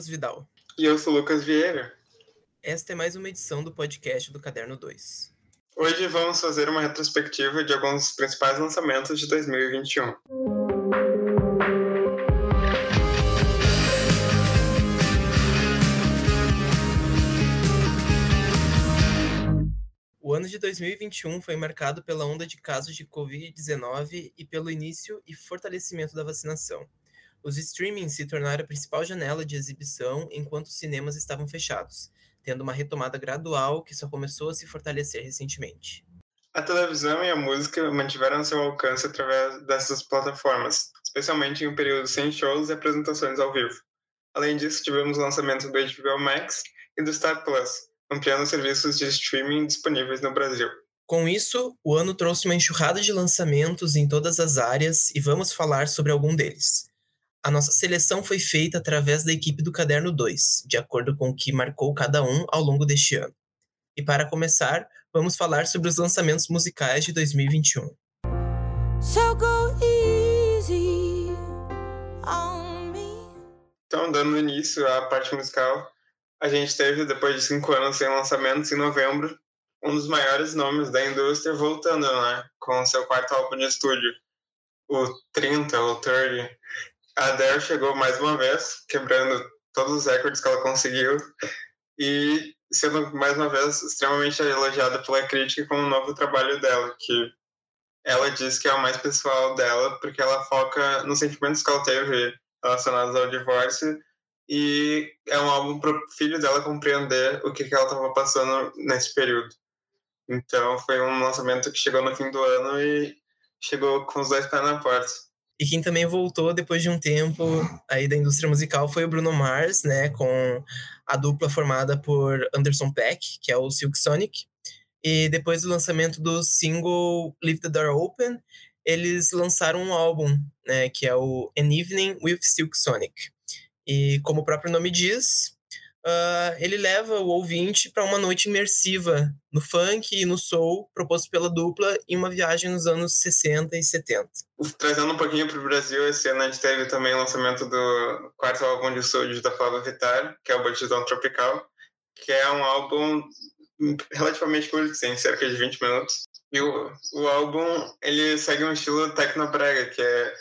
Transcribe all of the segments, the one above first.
Lucas Vidal. E eu sou Lucas Vieira. Esta é mais uma edição do podcast do Caderno 2. Hoje vamos fazer uma retrospectiva de alguns dos principais lançamentos de 2021. O ano de 2021 foi marcado pela onda de casos de Covid-19 e pelo início e fortalecimento da vacinação. Os streamings se tornaram a principal janela de exibição enquanto os cinemas estavam fechados, tendo uma retomada gradual que só começou a se fortalecer recentemente. A televisão e a música mantiveram seu alcance através dessas plataformas, especialmente em um período sem shows e apresentações ao vivo. Além disso, tivemos o lançamento do HBO Max e do Star Plus, ampliando os serviços de streaming disponíveis no Brasil. Com isso, o ano trouxe uma enxurrada de lançamentos em todas as áreas e vamos falar sobre algum deles. A nossa seleção foi feita através da equipe do Caderno 2, de acordo com o que marcou cada um ao longo deste ano. E para começar, vamos falar sobre os lançamentos musicais de 2021. So go easy on me. Então, dando início à parte musical, a gente teve, depois de cinco anos sem lançamentos, em novembro, um dos maiores nomes da indústria voltando, né? Com seu quarto álbum de estúdio, o 30 ou 30, a Adele chegou mais uma vez, quebrando todos os recordes que ela conseguiu e sendo mais uma vez extremamente elogiada pela crítica com o novo trabalho dela, que ela diz que é o mais pessoal dela, porque ela foca nos sentimentos que ela teve relacionados ao divórcio e é um álbum para o filho dela compreender o que, que ela estava passando nesse período. Então foi um lançamento que chegou no fim do ano e chegou com os dois pés na porta. E quem também voltou depois de um tempo aí da indústria musical foi o Bruno Mars, né, com a dupla formada por Anderson Peck, que é o Silk Sonic. E depois do lançamento do single Leave the Door Open, eles lançaram um álbum, né, que é o An Evening with Silk Sonic. E como o próprio nome diz, uh, ele leva o ouvinte para uma noite imersiva no funk e no soul proposto pela dupla em uma viagem nos anos 60 e 70. Trazendo um pouquinho para o Brasil, esse ano a gente teve também o lançamento do quarto álbum de estúdio da Flávia Vittar, que é o Batidão Tropical, que é um álbum relativamente curto, tem cerca de 20 minutos. E o, o álbum, ele segue um estilo tecnobrega, que é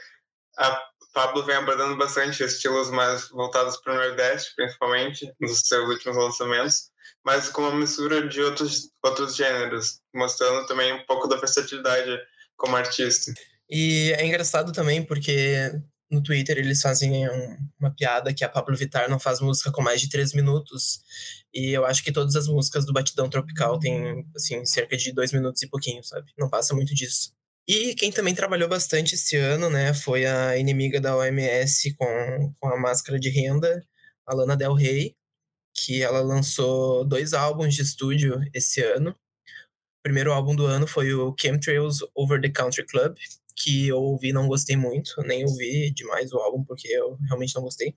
a Pablo vem abordando bastante estilos mais voltados para o Nordeste, principalmente, nos seus últimos lançamentos, mas com uma mistura de outros, outros gêneros, mostrando também um pouco da versatilidade como artista. E é engraçado também porque no Twitter eles fazem uma piada que a Pablo Vittar não faz música com mais de três minutos. E eu acho que todas as músicas do Batidão Tropical têm, assim, cerca de dois minutos e pouquinho, sabe? Não passa muito disso. E quem também trabalhou bastante esse ano, né, foi a inimiga da OMS com, com a máscara de renda, a Lana Del Rey, que ela lançou dois álbuns de estúdio esse ano. O primeiro álbum do ano foi o Chemtrails Over the Country Club, que eu ouvi não gostei muito, nem ouvi demais o álbum, porque eu realmente não gostei.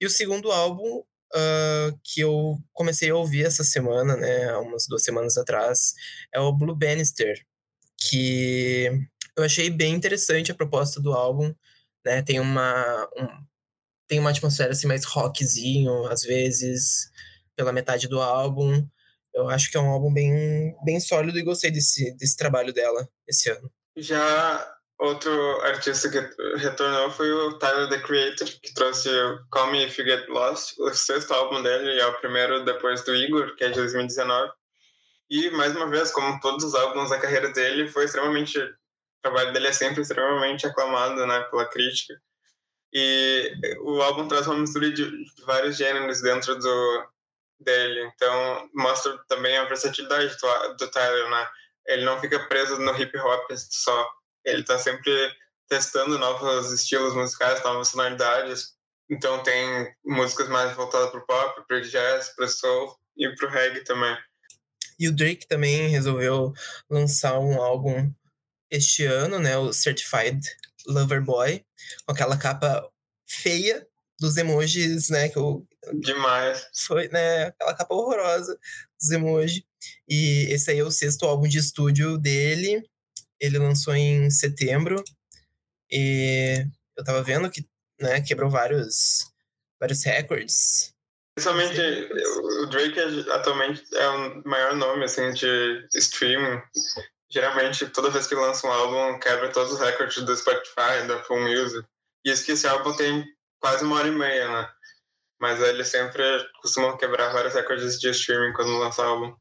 E o segundo álbum, uh, que eu comecei a ouvir essa semana, né, umas duas semanas atrás, é o Blue Bannister, que eu achei bem interessante a proposta do álbum, né? Tem uma um, tem uma atmosfera assim mais rockzinho, às vezes, pela metade do álbum. Eu acho que é um álbum bem bem sólido e gostei desse desse trabalho dela esse ano. Já outro artista que retornou foi o Tyler the Creator, que trouxe Call Me If You Get Lost, o sexto álbum dele e é o primeiro depois do Igor, que é de 2019. E, mais uma vez, como todos os álbuns da carreira dele, foi extremamente. O trabalho dele é sempre extremamente aclamado né, pela crítica. E o álbum traz uma mistura de, vários gêneros dentro do dele. Então, mostra também a versatilidade do, do Tyler, né? Ele não fica preso no hip hop só. Ele está sempre testando novos estilos musicais, novas sonoridades. Então, tem músicas mais voltadas para o pop, para o jazz, para o soul e para o reggae também. E o Drake também resolveu lançar um álbum este ano, né? O Certified Lover Boy, com aquela capa feia dos emojis, né? Que eu, Demais. Foi, né? Aquela capa horrorosa dos emojis. E esse aí é o sexto álbum de estúdio dele. Ele lançou em setembro. E eu tava vendo que, né, quebrou vários vários recordes. Principalmente, o Drake é, atualmente é o maior nome, assim, de streaming. Geralmente, toda vez que lança um álbum, quebra todos os recordes do Spotify, da Full Music. E isso que esse álbum tem quase uma hora e meia, né? Mas eles sempre costumam quebrar vários recordes de streaming quando lança álbum.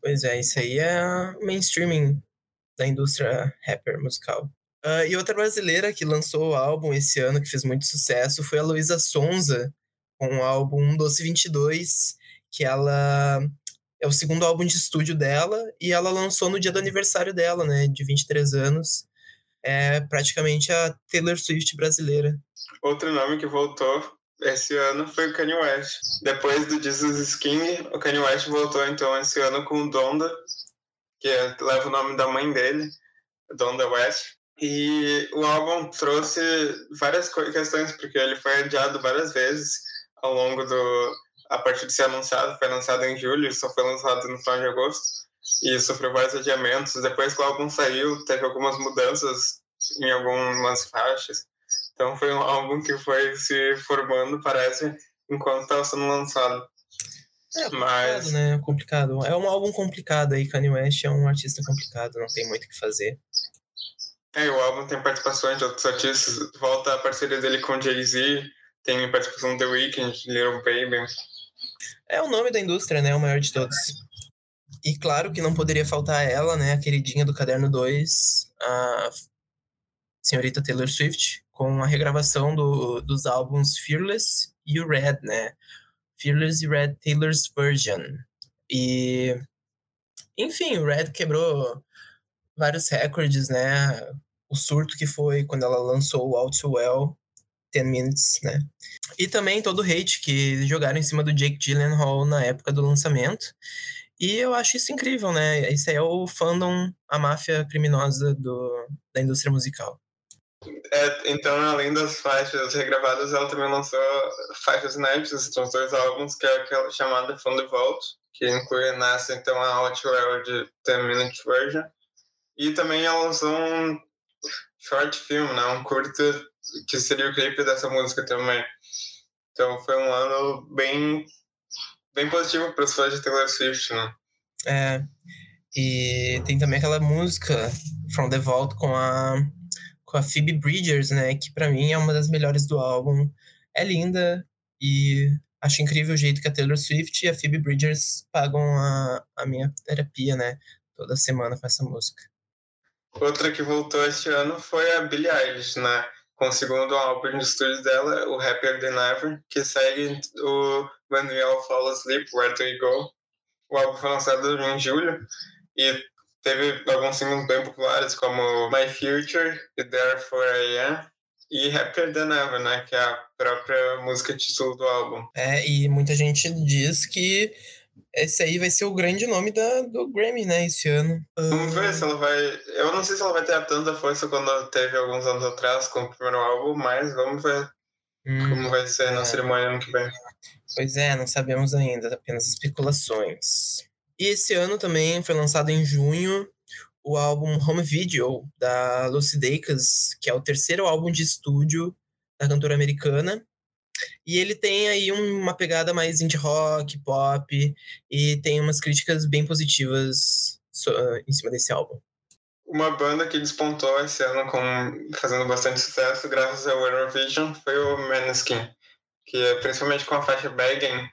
Pois é, isso aí é mainstreaming da indústria rapper musical. Uh, e outra brasileira que lançou o álbum esse ano, que fez muito sucesso, foi a Luísa Sonza, com o álbum Doce 22, que ela é o segundo álbum de estúdio dela, e ela lançou no dia do aniversário dela, né, de 23 anos. É praticamente a Taylor Swift brasileira. Outro nome que voltou esse ano foi o Kanye West. Depois do Jesus is King, o Kanye West voltou então esse ano com Donda, que é, leva o nome da mãe dele, Donda West. E o álbum trouxe várias questões, porque ele foi adiado várias vezes ao longo do. A partir de ser anunciado, foi lançado em julho, só foi lançado no final de agosto, e sofreu vários adiamentos. Depois que o álbum saiu, teve algumas mudanças em algumas faixas. Então foi um álbum que foi se formando, parece, enquanto estava sendo lançado. É complicado, Mas... né? Complicado. É um álbum complicado aí. Kanye West é um artista complicado, não tem muito o que fazer. É, o álbum tem participações de outros artistas. Volta a parceria dele com Jay-Z, tem participação do The Weeknd, Little Baby. É o nome da indústria, né? O maior de todos. E claro que não poderia faltar ela, né? A queridinha do Caderno 2, a senhorita Taylor Swift, com a regravação do, dos álbuns Fearless e o Red, né? Fearless e Red Taylor's Version. E, enfim, o Red quebrou vários recordes, né? O surto que foi quando ela lançou o All Too Well, 10 Minutes, né? E também todo o hate que jogaram em cima do Jake Gyllenhaal na época do lançamento. E eu acho isso incrível, né? Isso aí é o fandom, a máfia criminosa do, da indústria musical. É, então, além das faixas regravadas, ela também lançou faixas inéditas, são dois álbuns, que é aquela chamada From the Vault, que inclui nessa, então, a Well de 10 Minute Version. E também ela lançou um short film, né, um curto, que seria o clipe dessa música também. Então, foi um ano bem, bem positivo para os fãs de Taylor Swift, né? É, e tem também aquela música From the Vault com a com a Phoebe Bridgers, né? Que para mim é uma das melhores do álbum. É linda e acho incrível o jeito que a Taylor Swift e a Phoebe Bridgers pagam a, a minha terapia, né? Toda semana com essa música. Outra que voltou este ano foi a Billie Eilish, né? Com o segundo álbum de estúdio dela, o Happier Than Ever, que segue o All Fall Asleep, Where Do We Go. O álbum foi lançado em julho e Teve alguns singles bem populares, como My Future e Therefore I Am, e Happier Than Ever, né? Que é a própria música título do álbum. É, e muita gente diz que esse aí vai ser o grande nome da, do Grammy, né, esse ano. Vamos ver se ela vai. Eu não sei se ela vai ter tanta força quando teve alguns anos atrás com o primeiro álbum, mas vamos ver hum, como vai ser na é. cerimônia ano que vem. Pois é, não sabemos ainda, apenas especulações. E esse ano também foi lançado em junho o álbum Home Video da Lucy Dacus, que é o terceiro álbum de estúdio da cantora americana. E ele tem aí uma pegada mais indie rock, pop, e tem umas críticas bem positivas em cima desse álbum. Uma banda que despontou esse ano com, fazendo bastante sucesso graças ao Eurovision foi o Maneskin, que é principalmente com a faixa Begging,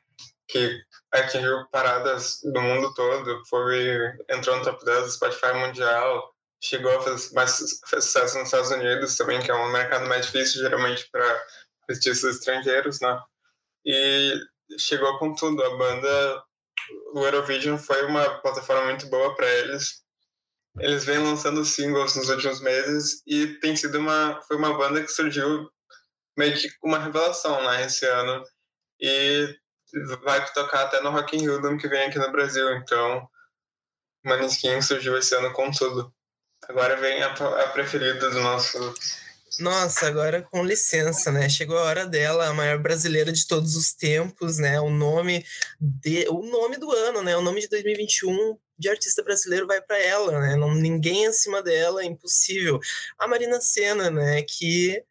que atingiu paradas do mundo todo, foi, entrou no top 10 do Spotify mundial, chegou a fazer mais sucesso nos Estados Unidos também, que é um mercado mais difícil geralmente para artistas estrangeiros, né? E chegou com tudo. A banda, o Eurovision foi uma plataforma muito boa para eles. Eles vêm lançando singles nos últimos meses e tem sido uma foi uma banda que surgiu meio que uma revelação, né, esse ano. E vai tocar até no Rock in Rio que vem aqui no Brasil. Então, Maneskin surgiu esse ano com tudo. Agora vem a, a preferida do nosso nossa, agora com licença, né? Chegou a hora dela, a maior brasileira de todos os tempos, né? O nome de, o nome do ano, né? O nome de 2021 de artista brasileiro vai para ela, né? Não, ninguém acima dela, é impossível. A Marina Senna, né? Que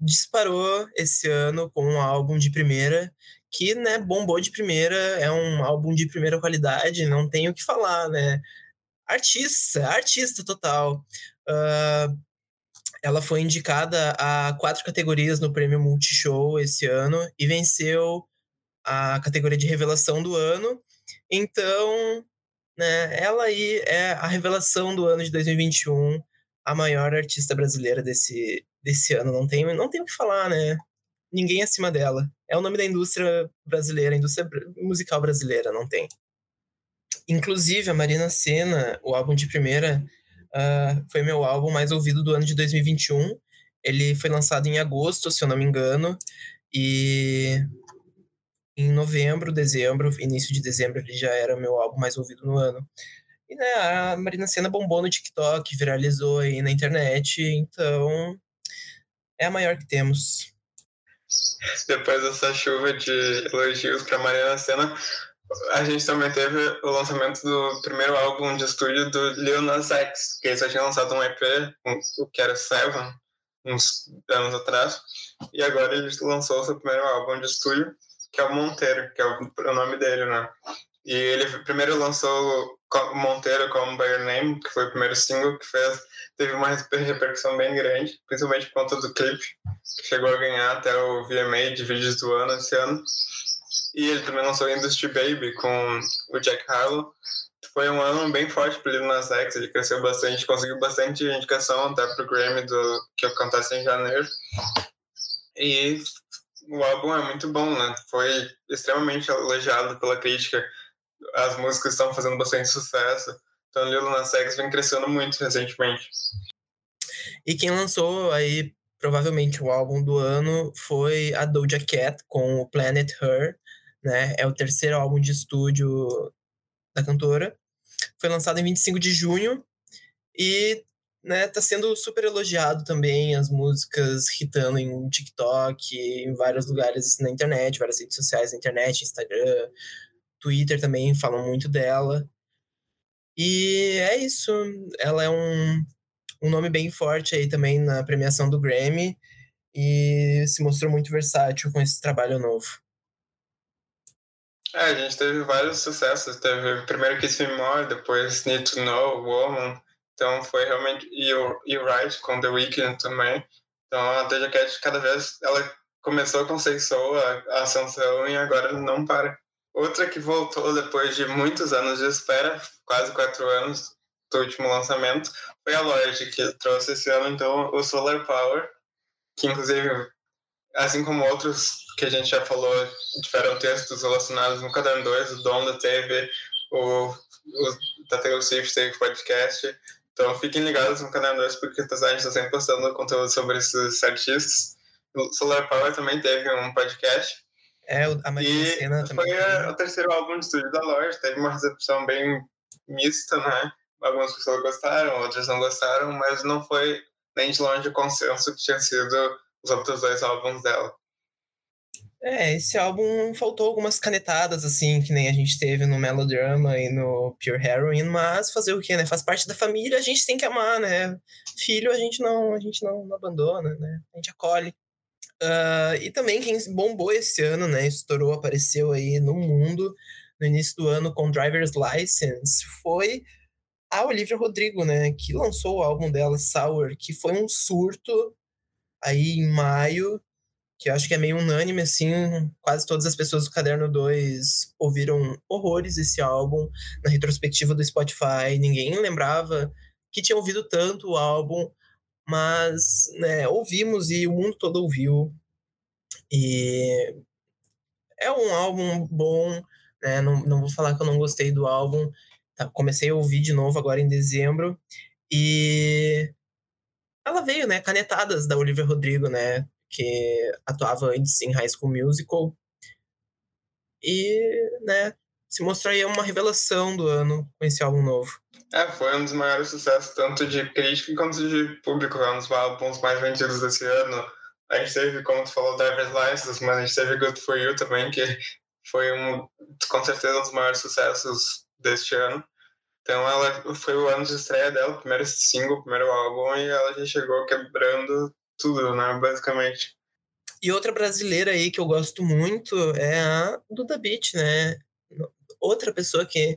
disparou esse ano com um álbum de primeira que, né, bombou de primeira, é um álbum de primeira qualidade, não tenho o que falar, né? Artista, artista total. Uh, ela foi indicada a quatro categorias no prêmio Multishow esse ano e venceu a categoria de revelação do ano. Então, né, ela aí é a revelação do ano de 2021, a maior artista brasileira desse, desse ano. Não tem, não tem o que falar, né? Ninguém acima dela. É o nome da indústria brasileira, indústria musical brasileira, não tem. Inclusive, a Marina Senna, o álbum de primeira, uh, foi meu álbum mais ouvido do ano de 2021. Ele foi lançado em agosto, se eu não me engano, e em novembro, dezembro, início de dezembro, ele já era meu álbum mais ouvido no ano. E né, a Marina Senna bombou no TikTok, viralizou aí na internet, então é a maior que temos. Depois dessa chuva de elogios para Marina Senna, a gente também teve o lançamento do primeiro álbum de estúdio do Lil Nas X, que ele só tinha lançado um EP, o que era Seven, uns anos atrás, e agora ele lançou seu primeiro álbum de estúdio, que é o Monteiro, que é o nome dele, né? E ele primeiro lançou Monteiro como By Your Name, que foi o primeiro single que fez, teve uma repercussão bem grande, principalmente por conta do clipe, que chegou a ganhar até o VMA de vídeos do ano esse ano. E ele também lançou Industry Baby com o Jack Harlow. Foi um ano bem forte para ele Nas X, ele cresceu bastante, conseguiu bastante indicação até pro Grammy do, que acontece em janeiro. E o álbum é muito bom, né? Foi extremamente elogiado pela crítica. As músicas estão fazendo bastante sucesso. Então, Lil Nas X vem crescendo muito recentemente. E quem lançou aí provavelmente o álbum do ano foi a Doja Cat com o Planet Her, né? É o terceiro álbum de estúdio da cantora. Foi lançado em 25 de junho e né, tá sendo super elogiado também, as músicas hitando em TikTok, em vários lugares na internet, várias redes sociais na internet, Instagram, Twitter também falam muito dela. E é isso, ela é um, um nome bem forte aí também na premiação do Grammy e se mostrou muito versátil com esse trabalho novo. É, a gente teve vários sucessos. Teve primeiro Kiss Me More, depois Need to Know, Woman, então foi realmente. E o, e o com The Weeknd também. Então a Doja Cat cada vez ela começou com Say Soul, a ascensão, e agora não para. Outra que voltou depois de muitos anos de espera, quase quatro anos do último lançamento, foi a Lorde, que trouxe esse ano então o Solar Power, que inclusive, assim como outros que a gente já falou, tiveram textos relacionados no Caderno 2, o Donda teve, o, o da Taylor Swift teve podcast, então fiquem ligados no canal 2 porque a gente está sempre postando conteúdo sobre esses artistas. O Solar Power também teve um podcast. É, a Maria e Cena também. Foi a, o terceiro álbum de estúdio da Lorde, teve uma recepção bem mista, né? Algumas pessoas gostaram, outras não gostaram, mas não foi nem de longe o consenso que tinha sido os outros dois álbuns dela. É, esse álbum faltou algumas canetadas, assim, que nem a gente teve no Melodrama e no Pure Heroine, mas fazer o quê, né? Faz parte da família, a gente tem que amar, né? Filho a gente não, a gente não, não abandona, né? A gente acolhe. Uh, e também quem bombou esse ano, né? Estourou, apareceu aí no mundo no início do ano com Driver's License, foi a Olivia Rodrigo, né? Que lançou o álbum dela, Sour, que foi um surto aí em maio que eu acho que é meio unânime, assim, quase todas as pessoas do Caderno 2 ouviram horrores esse álbum. Na retrospectiva do Spotify, ninguém lembrava que tinha ouvido tanto o álbum, mas, né, ouvimos e o mundo todo ouviu, e é um álbum bom, né, não, não vou falar que eu não gostei do álbum, tá, comecei a ouvir de novo agora em dezembro, e ela veio, né, canetadas da Olivia Rodrigo, né, que atuava antes em High School Musical. E, né, se mostrou aí uma revelação do ano com esse álbum novo. É, foi um dos maiores sucessos, tanto de crítica quanto de público. É um dos álbuns mais vendidos desse ano. A gente teve, como tu falou, Driver's License, mas a gente teve Good For You também, que foi um, com certeza um dos maiores sucessos deste ano. Então ela foi o ano de estreia dela, primeiro single, primeiro álbum, e ela já chegou quebrando tudo, né, basicamente. E outra brasileira aí que eu gosto muito é a Duda Beat, né? Outra pessoa que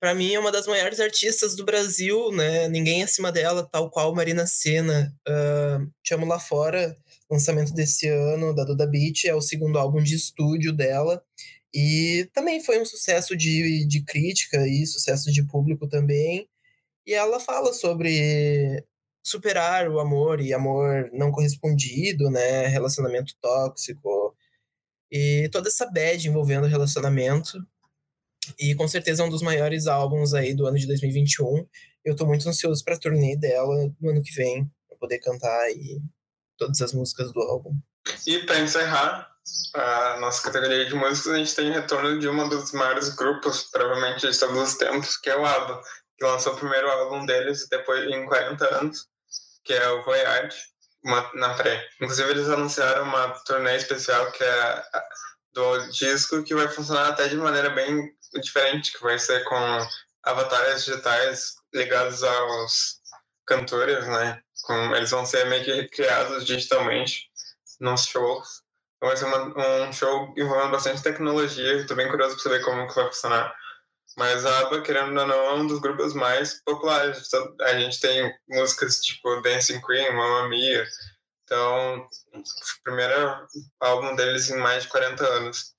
para mim é uma das maiores artistas do Brasil, né? Ninguém acima dela, tal qual Marina Senna. Uh, Te Amo Lá Fora, lançamento desse ano da Duda Beat, é o segundo álbum de estúdio dela. E também foi um sucesso de, de crítica e sucesso de público também. E ela fala sobre superar o amor e amor não correspondido, né? Relacionamento tóxico. E toda essa bad envolvendo relacionamento. E com certeza é um dos maiores álbuns aí do ano de 2021. Eu tô muito ansioso pra turnê dela no ano que vem, pra poder cantar aí todas as músicas do álbum. E para encerrar a nossa categoria de músicas, a gente tem retorno de um dos maiores grupos, provavelmente de todos os tempos, que é o ABBA, que lançou o primeiro álbum deles depois em 40 anos, que é o Voyage, uma, na pré. Inclusive, eles anunciaram uma turnê especial que é do disco, que vai funcionar até de maneira bem diferente, que vai ser com avatares digitais ligados aos cantores, né? Com, eles vão ser meio que criados digitalmente nos shows. Então vai ser uma, um show envolvendo bastante tecnologia. Estou bem curioso para saber como que vai funcionar. Mas a ABBA, querendo ou não, é um dos grupos mais populares. A gente tem músicas tipo Dancing Queen, Mamma Mia. Então, o primeiro álbum deles em mais de 40 anos.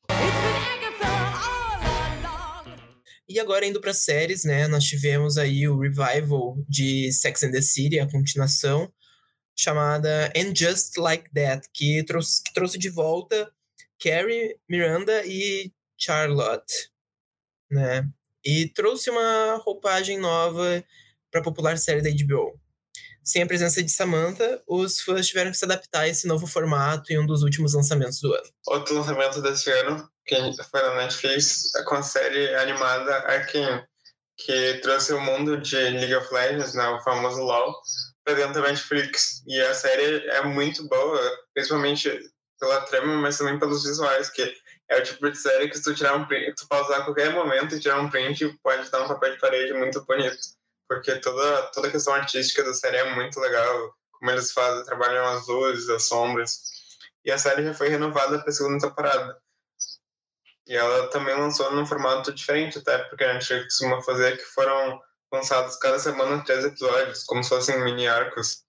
E agora indo para séries, né? Nós tivemos aí o revival de Sex and the City, a continuação, chamada And Just Like That, que trouxe, que trouxe de volta Carrie, Miranda e Charlotte, né? E trouxe uma roupagem nova para a popular série da HBO. Sem a presença de Samantha, os fãs tiveram que se adaptar a esse novo formato em um dos últimos lançamentos do ano. Outro lançamento desse ano, que foi na Netflix, é com a série animada Arkane, que trouxe o mundo de League of Legends, né, o famoso LoL, dentro da Netflix. E a série é muito boa, principalmente pela trama, mas também pelos visuais, que é o tipo de série que se tu tirar um print, tu pausar a qualquer momento e tirar um print, pode dar um papel de parede muito bonito porque toda, toda a questão artística da série é muito legal, como eles fazem, trabalham as luzes, as sombras. E a série já foi renovada para a segunda temporada. E ela também lançou num formato diferente, até porque a gente costuma fazer que foram lançados cada semana três episódios, como se fossem mini arcos.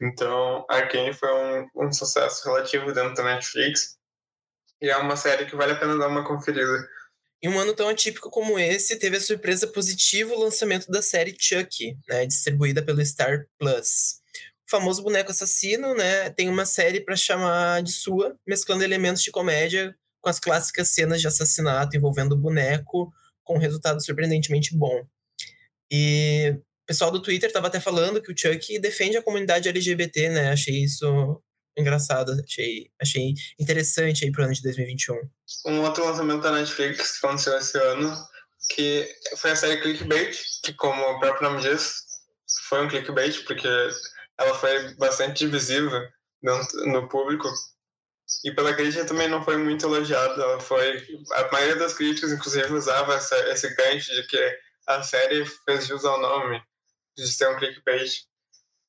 Então, Arkane foi um, um sucesso relativo dentro da Netflix. E é uma série que vale a pena dar uma conferida. Em um ano tão atípico como esse, teve a surpresa positiva o lançamento da série Chucky, né, distribuída pelo Star Plus. O famoso boneco assassino, né, tem uma série para chamar de sua, mesclando elementos de comédia com as clássicas cenas de assassinato envolvendo o boneco, com um resultado surpreendentemente bom. E o pessoal do Twitter estava até falando que o Chucky defende a comunidade LGBT, né? Achei isso engraçado, achei, achei interessante aí pro ano de 2021. Um outro lançamento da Netflix que aconteceu esse ano, que foi a série Clickbait, que como o próprio nome diz, foi um clickbait, porque ela foi bastante divisiva no público. E pela crítica também não foi muito elogiada. Ela foi. A maioria das críticas, inclusive, usava essa, esse gancho de que a série fez jus ao nome, de ser um clickbait.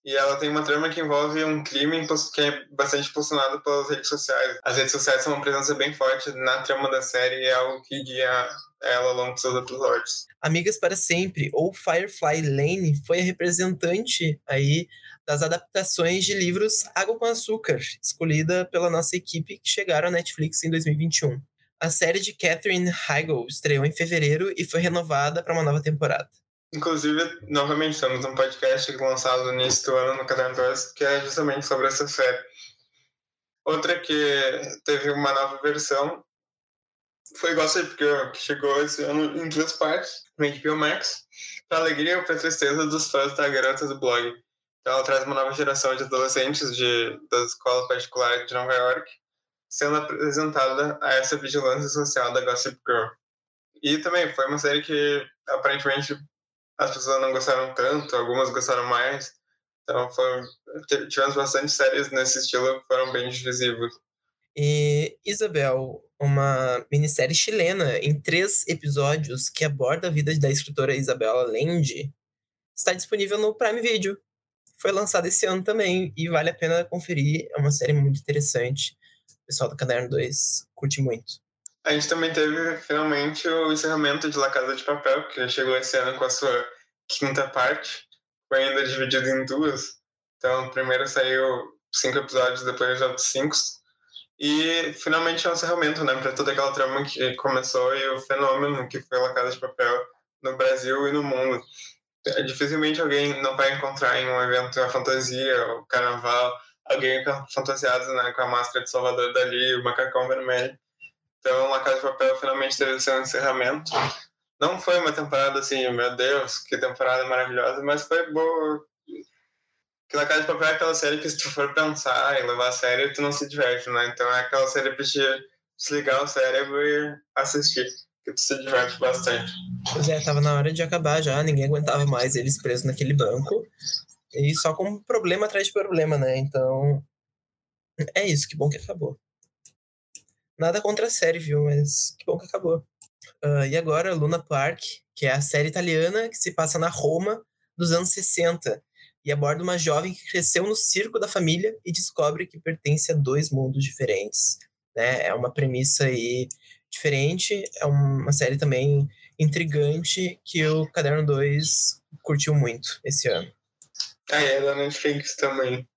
E ela tem uma trama que envolve um crime que é bastante impulsionado pelas redes sociais. As redes sociais são uma presença bem forte na trama da série e é algo que guia ela ao longo dos seus episódios. Amigas para Sempre, ou Firefly Lane, foi a representante aí das adaptações de livros Água com Açúcar, escolhida pela nossa equipe que chegaram à Netflix em 2021. A série de Catherine Heigl estreou em fevereiro e foi renovada para uma nova temporada. Inclusive, novamente, temos um podcast lançado do ano no Caderno 2, que é justamente sobre essa série. Outra que teve uma nova versão foi Gossip Girl, que chegou esse ano em duas partes, no HBO Max, para alegria ou para tristeza dos fãs da garota do blog. Então, ela traz uma nova geração de adolescentes de, da escola particular de Nova York, sendo apresentada a essa vigilância social da Gossip Girl. E também foi uma série que aparentemente as pessoas não gostaram tanto, algumas gostaram mais. Então foi, tivemos bastante séries nesse estilo que foram bem divisivas. E Isabel, uma minissérie chilena em três episódios que aborda a vida da escritora Isabela Lende, está disponível no Prime Video. foi lançada esse ano também e vale a pena conferir. É uma série muito interessante. Pessoal do Caderno 2 curte muito. A gente também teve finalmente o encerramento de La Casa de Papel, que chegou esse ano com a sua quinta parte. Foi ainda dividido em duas. Então, primeiro saiu cinco episódios, depois outros cinco. E finalmente é um encerramento, né, para toda aquela trama que começou e o fenômeno que foi La Casa de Papel no Brasil e no mundo. Dificilmente alguém não vai encontrar em um evento a fantasia, o carnaval, alguém fantasiado né, com a máscara de Salvador Dali, o macacão vermelho. Então, La Casa de Papel finalmente teve seu encerramento. Não foi uma temporada assim, meu Deus, que temporada maravilhosa, mas foi boa. Que La Casa de Papel é aquela série que se tu for pensar e levar a sério, tu não se diverte, né? Então é aquela série pra te desligar o cérebro e assistir, que tu se diverte bastante. Pois é, tava na hora de acabar já, ninguém aguentava mais eles presos naquele banco. E só com problema atrás de problema, né? Então. É isso, que bom que acabou. Nada contra a série, viu? Mas que bom que acabou. Uh, e agora, Luna Park, que é a série italiana que se passa na Roma dos anos 60 e aborda uma jovem que cresceu no circo da família e descobre que pertence a dois mundos diferentes. Né? É uma premissa aí diferente, é uma série também intrigante que o Caderno 2 curtiu muito esse ano. Ah, é da Netflix também.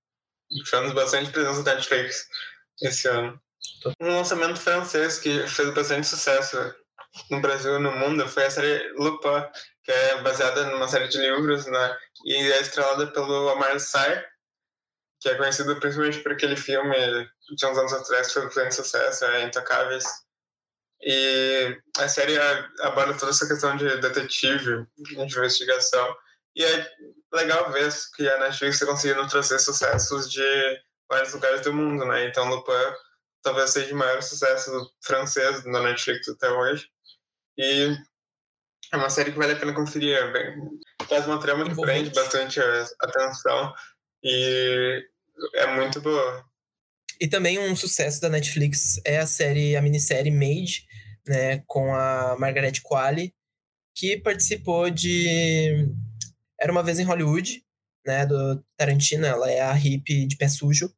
Tivemos bastante presença da Netflix esse ano. Um lançamento francês que fez bastante sucesso no Brasil e no mundo foi a série Lupin, que é baseada numa série de livros, né? E é estrelada pelo Omar Sy, que é conhecido principalmente por aquele filme de uns anos atrás que foi um grande sucesso, é Intocáveis. E a série aborda toda essa questão de detetive, de investigação. E é legal ver que a Netflix está conseguindo trazer sucessos de vários lugares do mundo, né? Então, Lupin talvez seja o maior sucesso francês da Netflix até hoje. E é uma série que vale a pena conferir. É bem, traz uma trama que prende bastante a atenção e é muito boa. E também um sucesso da Netflix é a série, a minissérie Made, né, com a Margaret Qualley, que participou de Era uma vez em Hollywood, né, do Tarantino, ela é a hippie de pé sujo.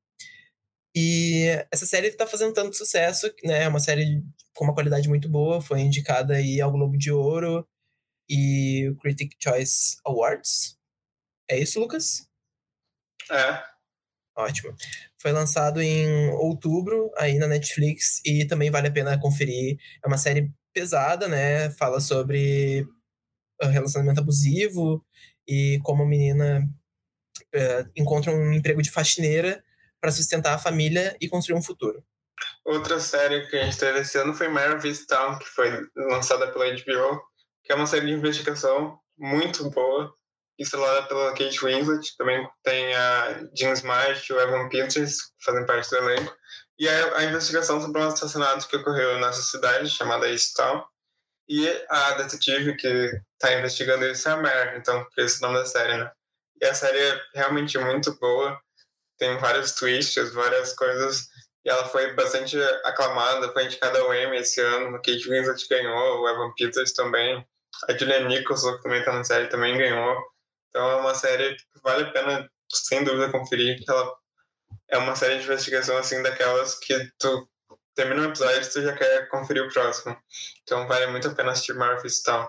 E essa série está fazendo tanto sucesso, né? É uma série com uma qualidade muito boa, foi indicada aí ao Globo de Ouro e o Critic Choice Awards. É isso, Lucas? É. Ótimo. Foi lançado em outubro aí na Netflix e também vale a pena conferir. É uma série pesada, né? Fala sobre relacionamento abusivo e como a menina uh, encontra um emprego de faxineira para sustentar a família e construir um futuro. Outra série que a gente teve esse ano foi Mare Town, que foi lançada pela HBO, que é uma série de investigação muito boa, estrelada pela Kate Winslet, também tem a Jean Smart e o Evan Peters, fazem parte do elenco, e é a investigação sobre um assassinato que ocorreu nessa cidade, chamada East Town, e a detetive que está investigando isso é a Mare, então, por esse nome da série, né? E a série é realmente muito boa, tem vários twists, várias coisas. E ela foi bastante aclamada, foi indicada ao Emmy esse ano. A Kate Winslet ganhou, o Evan Peters também. A Julia Nicholson, que também está na série, também ganhou. Então é uma série que vale a pena, sem dúvida, conferir. Ela é uma série de investigação, assim, daquelas que tu termina um episódio tu já quer conferir o próximo. Então vale muito a pena assistir Murphy's Town.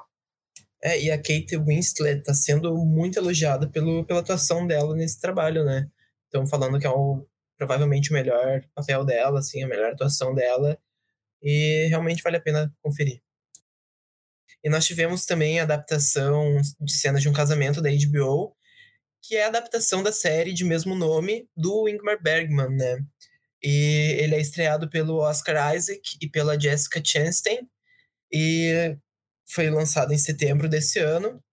É, e a Kate Winslet está sendo muito elogiada pelo, pela atuação dela nesse trabalho, né? estão falando que é o, provavelmente o melhor papel dela, assim, a melhor atuação dela. E realmente vale a pena conferir. E nós tivemos também a adaptação de cenas de um casamento da HBO, que é a adaptação da série de mesmo nome do Ingmar Bergman, né? E ele é estreado pelo Oscar Isaac e pela Jessica Chastain e foi lançado em setembro desse ano.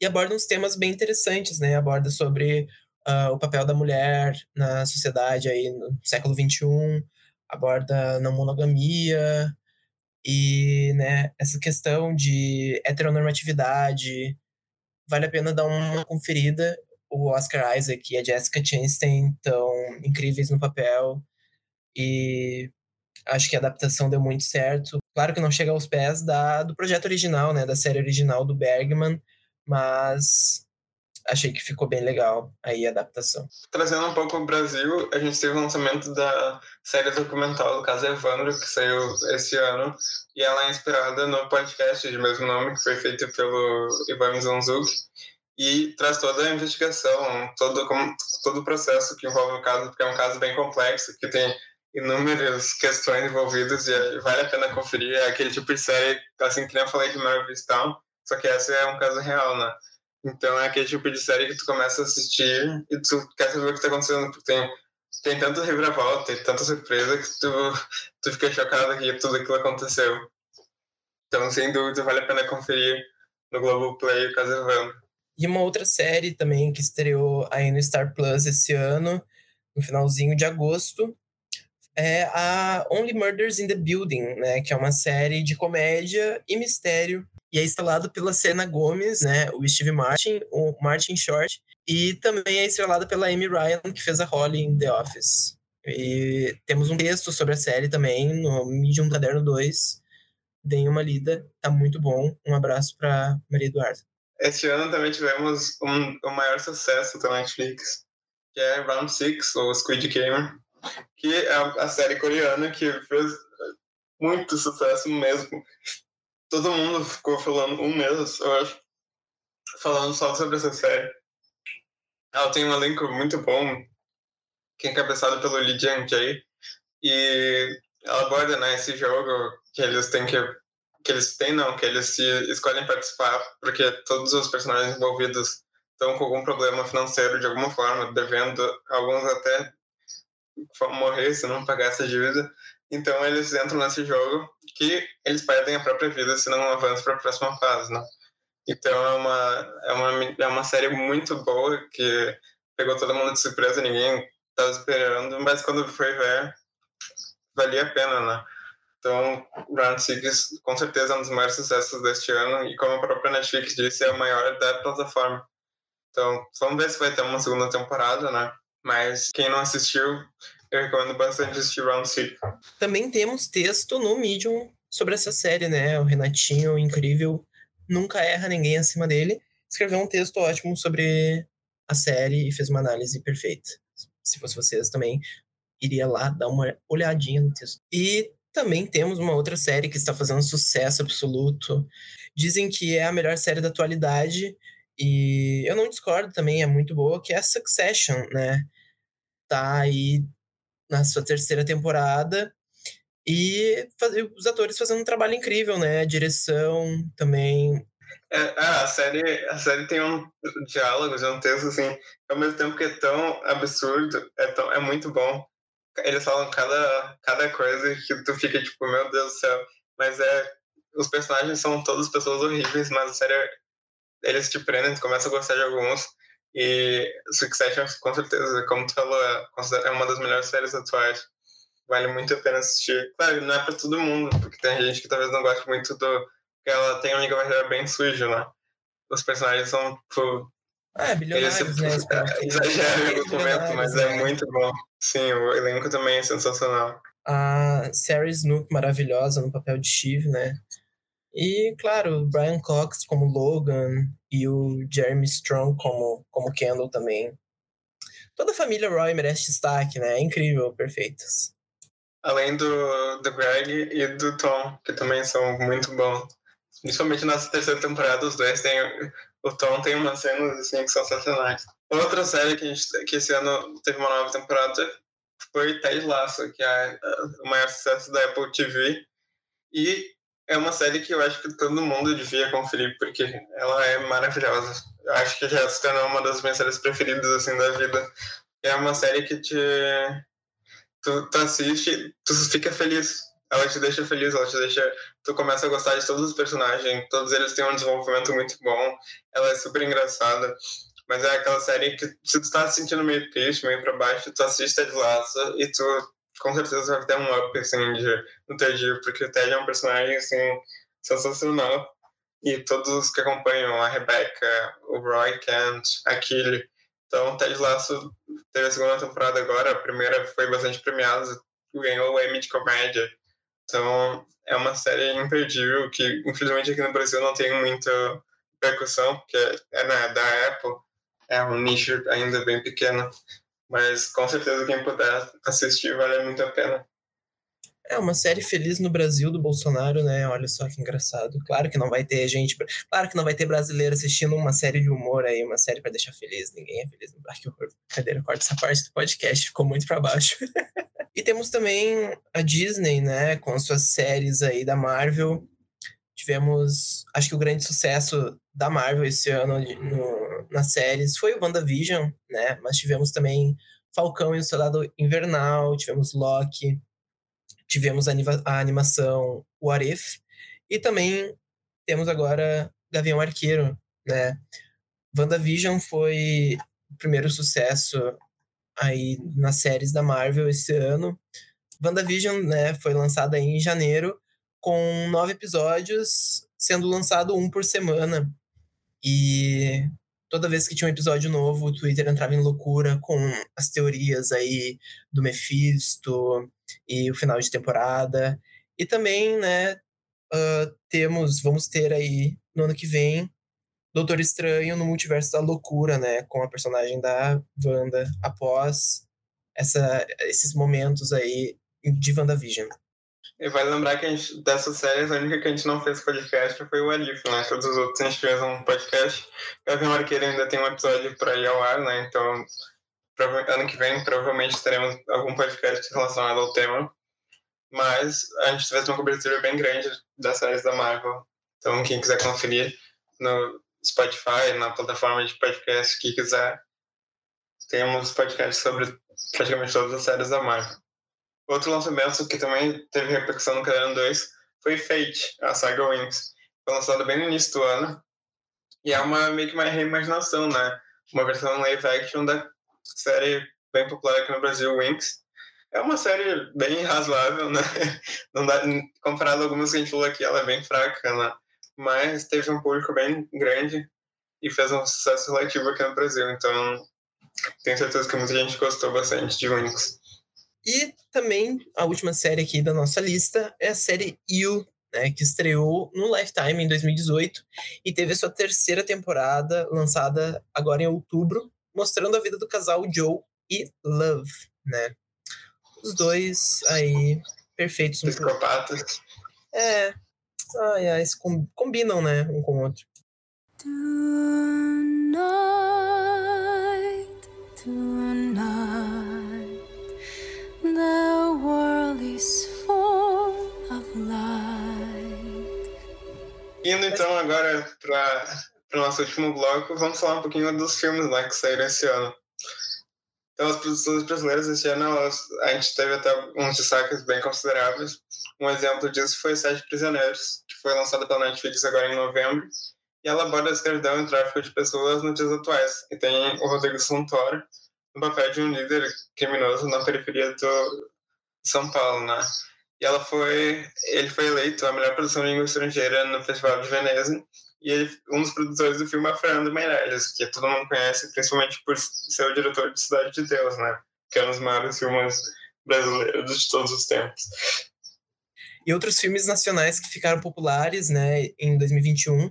E aborda uns temas bem interessantes, né? Aborda sobre uh, o papel da mulher na sociedade aí no século XXI, aborda não monogamia e né, essa questão de heteronormatividade. Vale a pena dar uma conferida. O Oscar Isaac e a Jessica Chastain estão incríveis no papel e acho que a adaptação deu muito certo. Claro que não chega aos pés da, do projeto original, né, da série original do Bergman, mas achei que ficou bem legal aí a adaptação. Trazendo um pouco o Brasil, a gente teve o lançamento da série documental do caso Evandro, que saiu esse ano, e ela é inspirada no podcast de mesmo nome, que foi feito pelo Ivan Mizanzuki, e traz toda a investigação, todo, todo o processo que envolve o caso, porque é um caso bem complexo, que tem inúmeras questões envolvidas e vale a pena conferir. É aquele tipo de série, assim que nem eu falei de Marvel Town, só que essa é um caso real, né? Então é aquele tipo de série que tu começa a assistir e tu quer saber o que tá acontecendo, porque tem, tem tanta reviravolta, tem tanta surpresa que tu, tu fica chocado que tudo aquilo aconteceu. Então, sem dúvida, vale a pena conferir no Globoplay o Castlevania. E uma outra série também que estreou aí no Star Plus esse ano, no finalzinho de agosto, é a Only Murders in the Building, né? Que é uma série de comédia e mistério. E é estrelada pela Selena Gomez, né? O Steve Martin, o Martin Short. E também é estrelada pela Amy Ryan, que fez a Holly em The Office. E temos um texto sobre a série também no Medium Caderno 2. Deem uma lida, tá muito bom. Um abraço para Maria Eduarda. Este ano também tivemos um, o maior sucesso da Netflix, que é Round 6, ou Squid Game, que é a série coreana que fez muito sucesso mesmo. Todo mundo ficou falando um mês, eu acho, falando só sobre essa série. Ela tem um elenco muito bom, que é encabeçado pelo Lee Jang-jae, e ela aborda né, esse jogo que eles têm que que eles têm não, que eles se escolhem participar porque todos os personagens envolvidos estão com algum problema financeiro de alguma forma, devendo, alguns até morrer se não pagar essa dívida. Então eles entram nesse jogo que eles perdem a própria vida se não avançam para a próxima fase, né? Então é uma, é uma, é uma série muito boa que pegou todo mundo de surpresa, ninguém estava esperando, mas quando foi ver, valia a pena, né? Então, Round Six com certeza é um dos maiores sucessos deste ano e como a própria Netflix disse, é o maior da plataforma. Então, vamos ver se vai ter uma segunda temporada, né? Mas quem não assistiu, eu recomendo bastante assistir Round Six. Também temos texto no Medium sobre essa série, né? O Renatinho, incrível, nunca erra ninguém acima dele. Escreveu um texto ótimo sobre a série e fez uma análise perfeita. Se fosse vocês também, iria lá dar uma olhadinha no texto. E também temos uma outra série que está fazendo sucesso absoluto. Dizem que é a melhor série da atualidade. E eu não discordo também, é muito boa, que é Succession, né? Tá aí na sua terceira temporada. E os atores fazendo um trabalho incrível, né? A direção também. É, a, série, a série tem um diálogo, um texto assim, ao mesmo tempo que é tão absurdo, é, tão, é muito bom eles falam cada, cada coisa que tu fica tipo, meu Deus do céu. Mas é. Os personagens são todas pessoas horríveis, mas a série. Eles te prendem, tu começa a gostar de alguns. E Succession, com certeza, como tu falou, é, é uma das melhores séries atuais. Vale muito a pena assistir. Claro, não é pra todo mundo, porque tem gente que talvez não goste muito do. Porque ela tem uma linguagem bem suja, né? Os personagens são, tipo, é, bilionários, né? Exagero no documento, mas é né? muito bom. Sim, o elenco também é sensacional. A Sarah Snook, maravilhosa no papel de Steve, né? E, claro, o Brian Cox como Logan e o Jeremy Strong como, como Kendall também. Toda a família Roy merece destaque, né? É incrível, perfeitos. Além do, do Greg e do Tom, que também são muito bons. Principalmente na terceira temporada, os dois têm o Tom tem umas cenas assim que são sensacionais. Outra série que, gente, que esse ano teve uma nova temporada foi Ted Lasso, que é o maior sucesso da Apple TV. E é uma série que eu acho que todo mundo devia conferir, porque ela é maravilhosa. Eu acho que já se tornou uma das minhas séries preferidas assim, da vida. É uma série que te. Tu, tu assiste, tu fica feliz ela te deixa feliz, ela te deixa. Tu começa a gostar de todos os personagens, todos eles têm um desenvolvimento muito bom, ela é super engraçada. Mas é aquela série que, se tu tá se sentindo meio triste, meio pra baixo, tu assiste Ted Lasso e tu com certeza vai ter um up assim, de, no teu dia, porque o Ted é um personagem assim, sensacional. E todos os que acompanham, a Rebecca, o Roy Kent, a Killy. Então, Ted Lasso teve a segunda temporada agora, a primeira foi bastante premiada, ganhou o Emmy de comédia. Então, é uma série imperdível que, infelizmente, aqui no Brasil não tem muita percussão, porque é, né, da Apple. é um nicho ainda bem pequeno. Mas com certeza quem puder assistir vale muito a pena. É uma série feliz no Brasil do Bolsonaro, né? Olha só que engraçado. Claro que não vai ter gente, claro que não vai ter brasileiro assistindo uma série de humor aí, uma série para deixar feliz. Ninguém é feliz no Horror. Cadeira, corta essa parte do podcast, ficou muito para baixo. e temos também a Disney, né, com suas séries aí da Marvel. Tivemos, acho que o grande sucesso da Marvel esse ano no, nas séries foi o WandaVision, né? Mas tivemos também Falcão e o Soldado Invernal, tivemos Loki, tivemos a, a animação What If, e também temos agora Gavião Arqueiro, né? WandaVision foi o primeiro sucesso aí nas séries da Marvel esse ano. WandaVision, né, foi lançada em janeiro, com nove episódios, sendo lançado um por semana. E toda vez que tinha um episódio novo, o Twitter entrava em loucura com as teorias aí do Mephisto e o final de temporada. E também, né, uh, temos, vamos ter aí no ano que vem Doutor Estranho no Multiverso da Loucura, né, com a personagem da Wanda após essa, esses momentos aí de WandaVision. E vale lembrar que a gente, dessas séries, a única que a gente não fez podcast foi o Alif, né? Todos os outros a gente fez um podcast. Gavião Arqueiro ainda tem um episódio para ir ao ar, né? Então, ano que vem, provavelmente teremos algum podcast relacionado ao tema. Mas a gente fez uma cobertura bem grande das séries da Marvel. Então, quem quiser conferir no Spotify, na plataforma de podcast que quiser, temos podcasts sobre praticamente todas as séries da Marvel. Outro lançamento que também teve repercussão no Caderno 2 foi Fate, a saga Wings. Foi lançada bem no início do ano. E é uma meio que uma reimaginação, né? Uma versão live action da série bem popular aqui no Brasil, Wings. É uma série bem razoável, né? Não dá, comparado a algumas que a gente falou aqui, ela é bem fraca, né? Mas teve um público bem grande e fez um sucesso relativo aqui no Brasil. Então, tenho certeza que muita gente gostou bastante de Wings. E também a última série aqui da nossa lista é a série You, né, que estreou no Lifetime em 2018 e teve a sua terceira temporada lançada agora em outubro, mostrando a vida do casal Joe e Love, né? Os dois aí perfeitos. Psicopatas. É. Ai, ai, combinam, né, um com o outro. Tonight, tonight. Indo então agora para o nosso último bloco, vamos falar um pouquinho dos filmes né, que saíram esse ano. Então, as produções brasileiras esse ano, elas, a gente teve até uns destaques bem consideráveis. Um exemplo disso foi Sete Prisioneiros, que foi lançada pela Netflix agora em novembro. E ela aborda a escravidão e o tráfico de pessoas nos dias atuais. E tem o Rodrigo Santoro, no papel de um líder criminoso na periferia do São Paulo, né? E ela foi, ele foi eleito a melhor produção de língua estrangeira no Festival de Veneza. E ele, um dos produtores do filme é Fernando Meirelles, que todo mundo conhece, principalmente por ser o diretor de Cidade de Deus, né? Que é um dos maiores filmes brasileiros de todos os tempos. E outros filmes nacionais que ficaram populares, né, em 2021,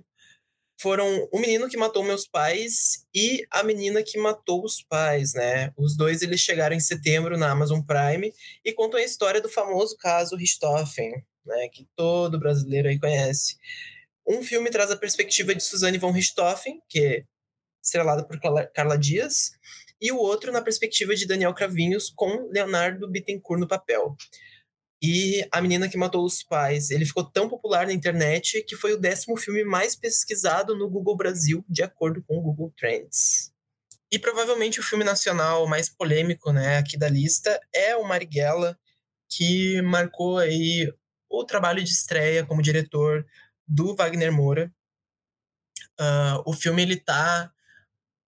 foram o menino que matou meus pais e a menina que matou os pais, né? Os dois eles chegaram em setembro na Amazon Prime e contam a história do famoso caso Richthofen, né? Que todo brasileiro aí conhece. Um filme traz a perspectiva de Suzanne von Richthofen, que é estrelada por Carla Dias, e o outro na perspectiva de Daniel Cravinhos com Leonardo Bittencourt no papel. E A Menina que Matou os Pais, ele ficou tão popular na internet que foi o décimo filme mais pesquisado no Google Brasil, de acordo com o Google Trends. E provavelmente o filme nacional mais polêmico, né, aqui da lista é o Marighella, que marcou aí o trabalho de estreia como diretor do Wagner Moura. Uh, o filme ele tá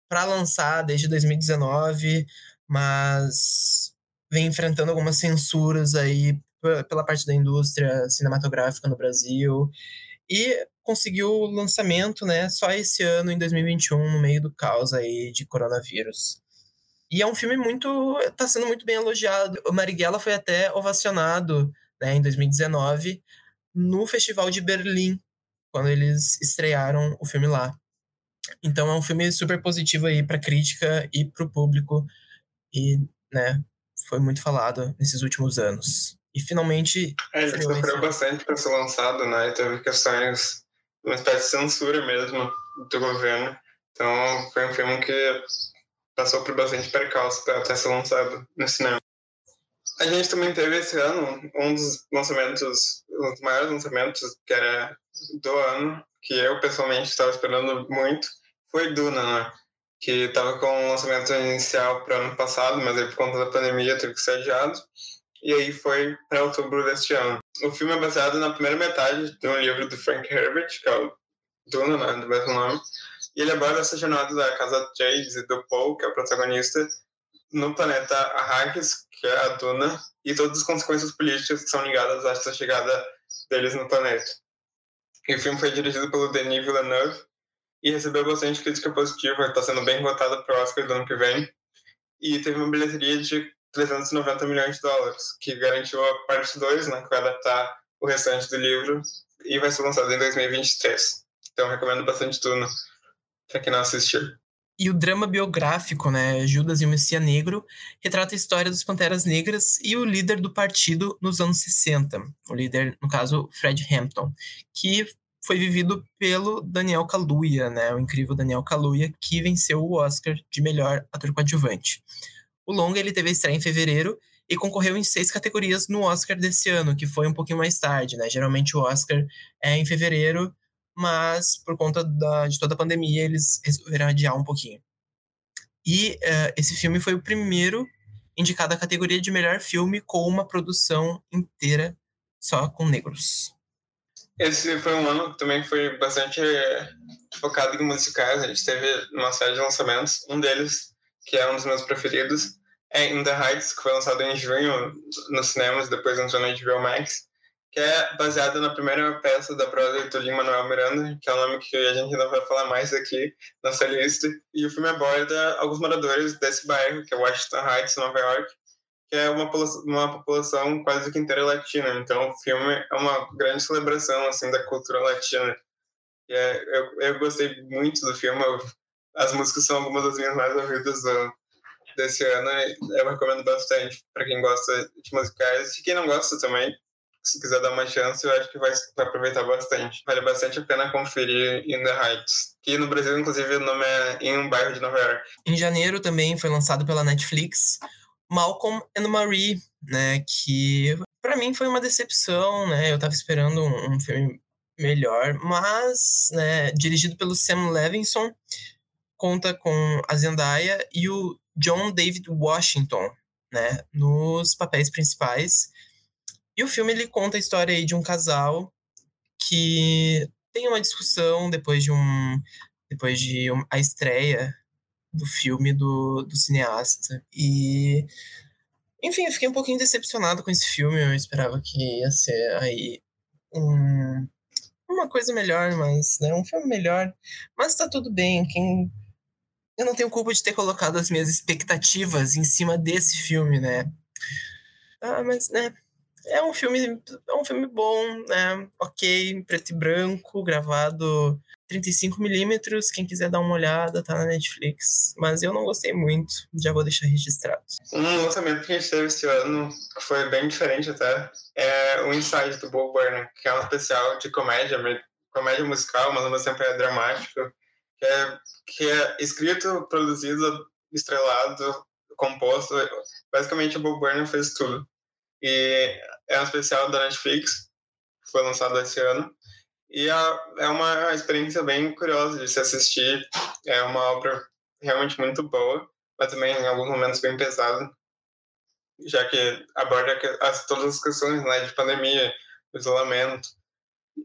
para lançar desde 2019, mas vem enfrentando algumas censuras aí pela parte da indústria cinematográfica no Brasil e conseguiu o lançamento, né, só esse ano, em 2021, no meio do caos aí de coronavírus. E é um filme muito, está sendo muito bem elogiado. O Marighella foi até ovacionado, né, em 2019, no Festival de Berlim, quando eles estrearam o filme lá. Então é um filme super positivo aí para crítica e para o público e, né, foi muito falado nesses últimos anos. E finalmente. É, ele sofreu bastante para ser lançado, né? E teve questões, uma espécie de censura mesmo do governo. Então foi um filme que passou por bastante percalço para até ser lançado no cinema. A gente também teve esse ano um dos lançamentos, um dos maiores lançamentos, que era do ano, que eu pessoalmente estava esperando muito, foi Duna, né? Que estava com o lançamento inicial para ano passado, mas aí por conta da pandemia teve que ser adiado. E aí foi para outubro deste ano. O filme é baseado na primeira metade de um livro do Frank Herbert, que é o Duna, né, do mesmo nome. E ele aborda essa jornada da casa Jades e do Paul, que é o protagonista, no planeta Arrakis, que é a Duna, e todas as consequências políticas que são ligadas a essa chegada deles no planeta. E o filme foi dirigido pelo Denis Villeneuve e recebeu bastante crítica positiva, está sendo bem votado para o Oscar do ano que vem, e teve uma bilheteria de 390 milhões de dólares, que garantiu a parte 2, né, que vai adaptar o restante do livro, e vai ser lançado em 2023. Então recomendo bastante Duna para quem não assistiu. E o drama biográfico, né, Judas e o Messias Negro, retrata a história dos Panteras Negras e o líder do partido nos anos 60, o líder, no caso, Fred Hampton, que foi vivido pelo Daniel Kaluuya, né, o incrível Daniel Kaluuya, que venceu o Oscar de melhor ator coadjuvante. O longa ele teve a estreia em fevereiro e concorreu em seis categorias no Oscar desse ano, que foi um pouquinho mais tarde, né? Geralmente o Oscar é em fevereiro, mas por conta da, de toda a pandemia eles resolveram adiar um pouquinho. E uh, esse filme foi o primeiro indicado à categoria de melhor filme com uma produção inteira só com negros. Esse foi um ano que também foi bastante eh, focado em musicais. A gente teve uma série de lançamentos. Um deles, que é um dos meus preferidos, é In the Heights, que foi lançado em junho nos cinemas, depois entrou na HBO Max que é baseada na primeira peça da prosa de Lin-Manuel Miranda, que é o nome que a gente ainda vai falar mais aqui nessa lista. E o filme aborda alguns moradores desse bairro, que é Washington Heights, Nova York, que é uma, uma população quase que inteira latina. Então o filme é uma grande celebração assim da cultura latina. E é, eu, eu gostei muito do filme. Eu, as músicas são algumas das minhas mais ouvidas do, desse ano. Eu recomendo bastante para quem gosta de musicais e quem não gosta também se quiser dar uma chance, eu acho que vai, vai aproveitar bastante. Vale bastante a pena conferir In the Heights. Que no Brasil, inclusive, o nome é Em um Bairro de Nova York. Em janeiro também foi lançado pela Netflix Malcolm and Marie, né? Que para mim foi uma decepção, né? Eu tava esperando um, filme melhor, mas, né, dirigido pelo Sam Levinson, conta com a Zendaya e o John David Washington, né, nos papéis principais. E o filme ele conta a história aí de um casal que tem uma discussão depois de um depois de um, a estreia do filme do, do cineasta. E enfim, eu fiquei um pouquinho decepcionado com esse filme. Eu esperava que ia ser aí um, uma coisa melhor, mas né, um filme melhor. Mas tá tudo bem. Quem eu não tenho culpa de ter colocado as minhas expectativas em cima desse filme, né? Ah, mas né, é um filme, é um filme bom, né? Ok, preto e branco, gravado 35mm. Quem quiser dar uma olhada, tá na Netflix. Mas eu não gostei muito, já vou deixar registrado. Um lançamento que a gente teve esse ano, que foi bem diferente até, é o Inside do Bob Burnham, que é um especial de comédia, comédia musical, mas ao mesmo tempo é dramático, que é, que é escrito, produzido, estrelado, composto. Basicamente, o Bob Burnham fez tudo. E é um especial da Netflix, que foi lançado esse ano. E é uma experiência bem curiosa de se assistir. É uma obra realmente muito boa, mas também em alguns momentos bem pesada, já que aborda as, todas as questões né, de pandemia, isolamento,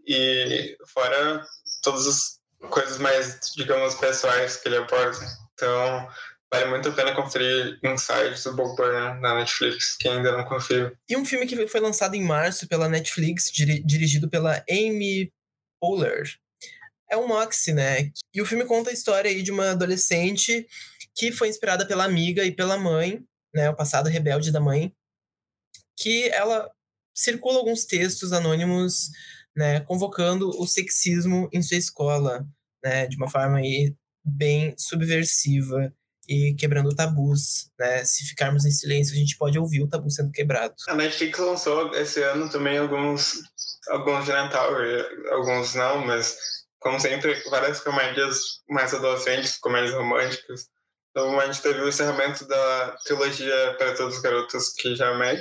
e fora todas as coisas mais, digamos, pessoais que ele aborda. Então, Vale muito a pena conferir Inside do Bob Burnham na Netflix, quem ainda não conferiu. E um filme que foi lançado em março pela Netflix, dirigido pela Amy Poehler, é o Moxie, né? E o filme conta a história aí de uma adolescente que foi inspirada pela amiga e pela mãe, né? O passado rebelde da mãe, que ela circula alguns textos anônimos, né? Convocando o sexismo em sua escola, né? De uma forma aí bem subversiva e quebrando tabus, né? Se ficarmos em silêncio, a gente pode ouvir o tabu sendo quebrado. A Netflix lançou esse ano também alguns, alguns de Natal, alguns não, mas como sempre, várias comédias mais adolescentes, comédias românticas. Então, a gente teve o encerramento da trilogia Para Todos os Garotos que já amei,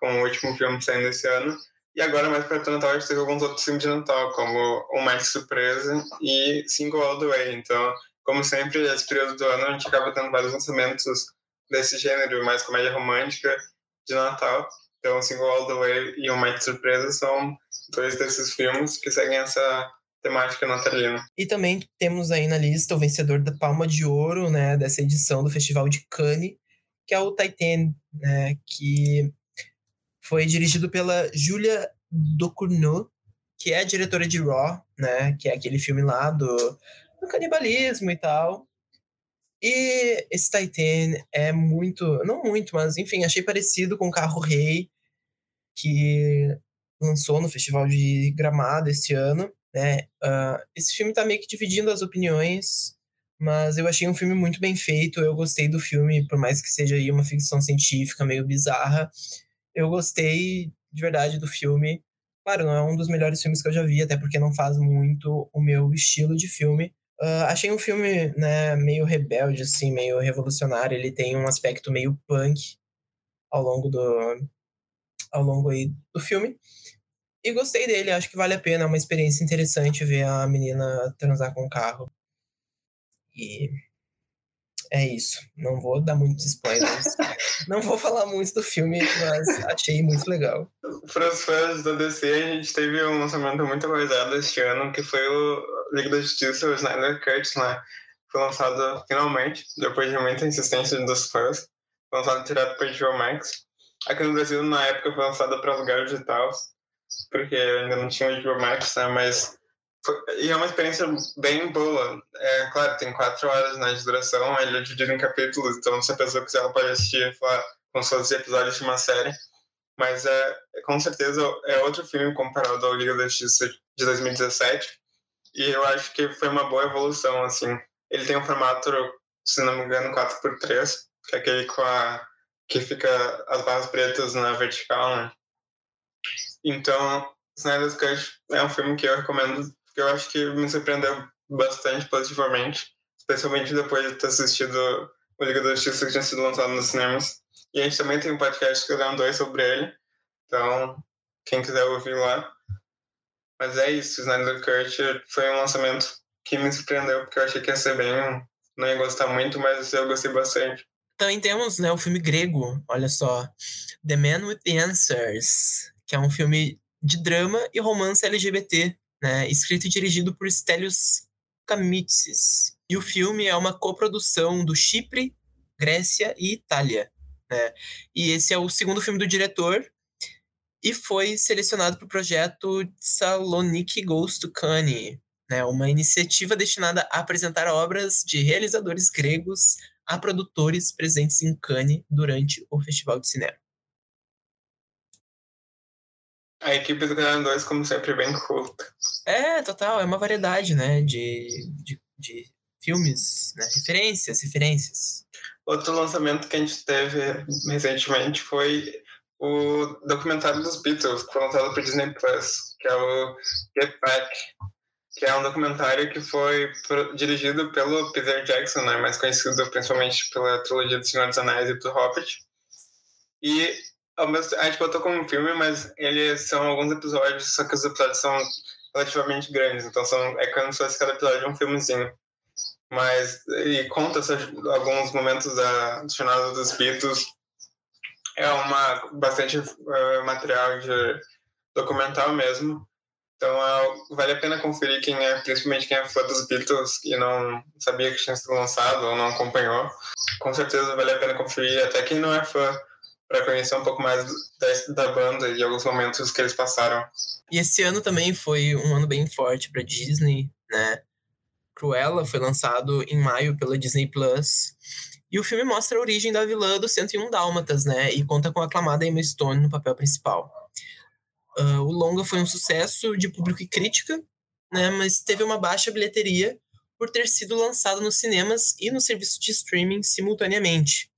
com o último filme saindo esse ano. E agora, mais perto do Natal, a gente teve alguns outros filmes de Natal, como O Mais Surpresa e Single All The Way. Então, como sempre, esse período do ano, a gente acaba tendo vários lançamentos desse gênero, mais comédia romântica de Natal. Então, Single All The Way e O Mais Surpresa são dois desses filmes que seguem essa temática natalina. E também temos aí na lista o vencedor da Palma de Ouro, né, dessa edição do Festival de Cannes, que é o Titan, né, que foi dirigido pela Julia Ducournau, que é a diretora de Raw, né, que é aquele filme lá do, do canibalismo e tal. E esse Titan é muito, não muito, mas enfim, achei parecido com o Carro Rei, que lançou no Festival de Gramado esse ano. Né? Uh, esse filme tá meio que dividindo as opiniões, mas eu achei um filme muito bem feito. Eu gostei do filme, por mais que seja aí uma ficção científica meio bizarra. Eu gostei de verdade do filme. Claro, não é um dos melhores filmes que eu já vi, até porque não faz muito o meu estilo de filme. Uh, achei um filme né, meio rebelde, assim, meio revolucionário. Ele tem um aspecto meio punk ao longo do, ao longo aí do filme. E gostei dele, acho que vale a pena, é uma experiência interessante ver a menina transar com o carro. E é isso. Não vou dar muitos spoilers. não vou falar muito do filme, mas achei muito legal. Para os fãs da DC, a gente teve um lançamento muito aguardado este ano, que foi o Liga da Justiça, o Snyder Cut, né? Foi lançado finalmente, depois de muita insistência dos fãs. Foi lançado direto para HBO Max. Aqui no Brasil, na época, foi lançado para lugar digital porque ainda não tinha o HBO Max, né? Mas foi, e é uma experiência bem boa. É claro, tem quatro horas né, de duração, ele é dividido em capítulos, então se a pessoa quiser, ela pode assistir falar, como se fosse episódios de uma série. Mas é, com certeza é outro filme comparado ao Liga da Justiça de 2017. E eu acho que foi uma boa evolução, assim. Ele tem um formato, se não me engano, 4x3, que é aquele com a que fica as barras pretas na vertical, né? Então, Snyder's Cut é um filme que eu recomendo, porque eu acho que me surpreendeu bastante positivamente, especialmente depois de ter assistido o Liga da Justiça que tinha sido lançado nos cinemas. E a gente também tem um podcast que eu dois sobre ele, então quem quiser ouvir lá. Mas é isso, Snyder Cut foi um lançamento que me surpreendeu, porque eu achei que ia ser bem. Não ia gostar muito, mas eu gostei bastante. Também temos né, o filme grego, olha só. The Man with the Answers, que é um filme de drama e romance LGBT, né, escrito e dirigido por Stelios Kamitsis. E o filme é uma coprodução do Chipre, Grécia e Itália. Né? E esse é o segundo filme do diretor e foi selecionado para o projeto Saloniki Goes to Cannes, né? uma iniciativa destinada a apresentar obras de realizadores gregos a produtores presentes em Cannes durante o Festival de Cinema. A equipe do Canal 2, como sempre, bem culta. É, total. É uma variedade, né? De, de, de filmes, né? Referências, referências. Outro lançamento que a gente teve recentemente foi o documentário dos Beatles, que foi lançado por Disney Plus, que é o Get Back, que é um documentário que foi dirigido pelo Peter Jackson, né, mais conhecido principalmente pela trilogia do Senhor dos Anéis e do Hobbit. E a gente botou como filme, mas eles são alguns episódios, só que os episódios são relativamente grandes, então são, é como se fosse cada episódio um filmezinho. Mas, e conta alguns momentos da jornada dos Beatles. É uma bastante uh, material de documental mesmo. Então, uh, vale a pena conferir quem é, principalmente quem é fã dos Beatles e não sabia que tinha sido lançado ou não acompanhou. Com certeza vale a pena conferir, até quem não é fã para conhecer um pouco mais da, da banda e alguns momentos que eles passaram. E esse ano também foi um ano bem forte para Disney, né? Cruella foi lançado em maio pela Disney Plus. E o filme mostra a origem da vilã do 101 Dálmatas, né? E conta com a aclamada Emma Stone no papel principal. Uh, o longa foi um sucesso de público e crítica, né? Mas teve uma baixa bilheteria por ter sido lançado nos cinemas e no serviço de streaming simultaneamente.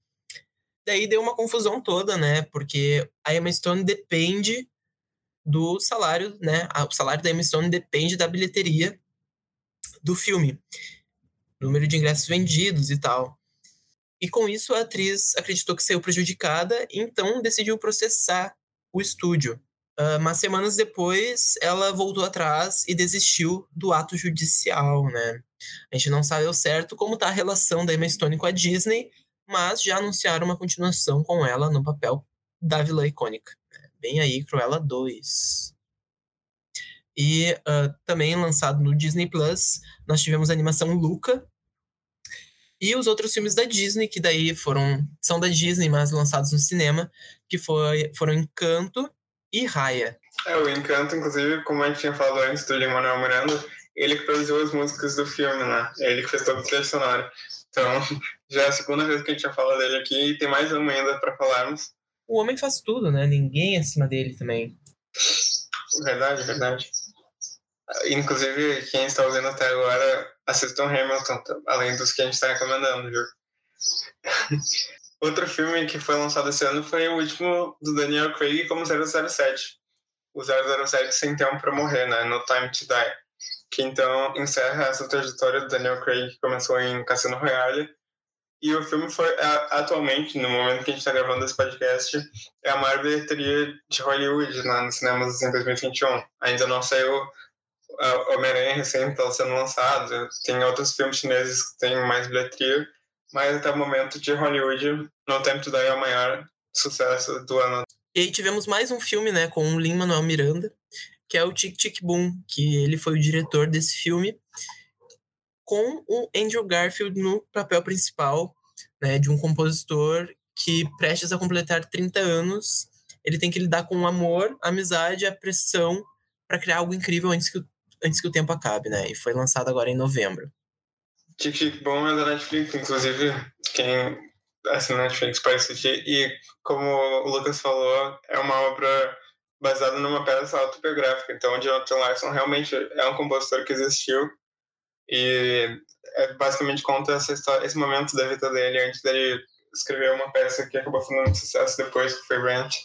Daí deu uma confusão toda, né? Porque a Emma Stone depende do salário, né? O salário da Emma Stone depende da bilheteria do filme, número de ingressos vendidos e tal. E com isso a atriz acreditou que saiu prejudicada, então decidiu processar o estúdio. Uh, mas semanas depois, ela voltou atrás e desistiu do ato judicial, né? A gente não sabe ao certo como está a relação da Emma Stone com a Disney, mas já anunciaram uma continuação com ela no papel da vilã icônica. Bem aí, Cruella 2. E uh, também lançado no Disney Plus, nós tivemos a animação Luca. E os outros filmes da Disney, que daí foram. são da Disney, mas lançados no cinema, que foi, foram Encanto e Raya. É, o Encanto, inclusive, como a gente tinha falado antes do Lin-Manuel Miranda, ele que produziu as músicas do filme, né? Ele que fez todo o trilha sonora. Então, já é a segunda vez que a gente já fala dele aqui e tem mais uma ainda para falarmos. O homem faz tudo, né? Ninguém é acima dele também. Verdade, verdade. Inclusive, quem está ouvindo até agora, assistam Hamilton, além dos que a gente está recomendando, viu? Outro filme que foi lançado esse ano foi o último do Daniel Craig como 007. O 007 Sem Tempo para Morrer, né? No Time to Die. Que então encerra essa trajetória do Daniel Craig que começou em Cassino Royale. E o filme foi, atualmente, no momento que a gente está gravando esse podcast, é a maior bilheteria de Hollywood né, nos cinemas em 2021. Ainda não saiu Homem-Aranha recém está sendo lançado, tem outros filmes chineses que têm mais bilheteria, mas até o momento de Hollywood, No Tempo to Die é o maior sucesso do ano. E aí tivemos mais um filme, né, com o Lin-Manuel Miranda, que é o Tic Tic Boom, que ele foi o diretor desse filme, com o Andrew Garfield no papel principal, né, de um compositor que prestes a completar 30 anos, ele tem que lidar com o amor, a amizade, a pressão para criar algo incrível antes que, o, antes que o tempo acabe, né? E foi lançado agora em novembro. Tic Tic Boom é da Netflix, inclusive quem assina Netflix pode assistir. E como o Lucas falou, é uma obra baseada numa peça autobiográfica. Então, o Jonathan Larson realmente é um compositor que existiu e é, basicamente conta essa história, esse momento da vida dele antes dele escrever uma peça que acabou fazendo sucesso depois, que foi Rent.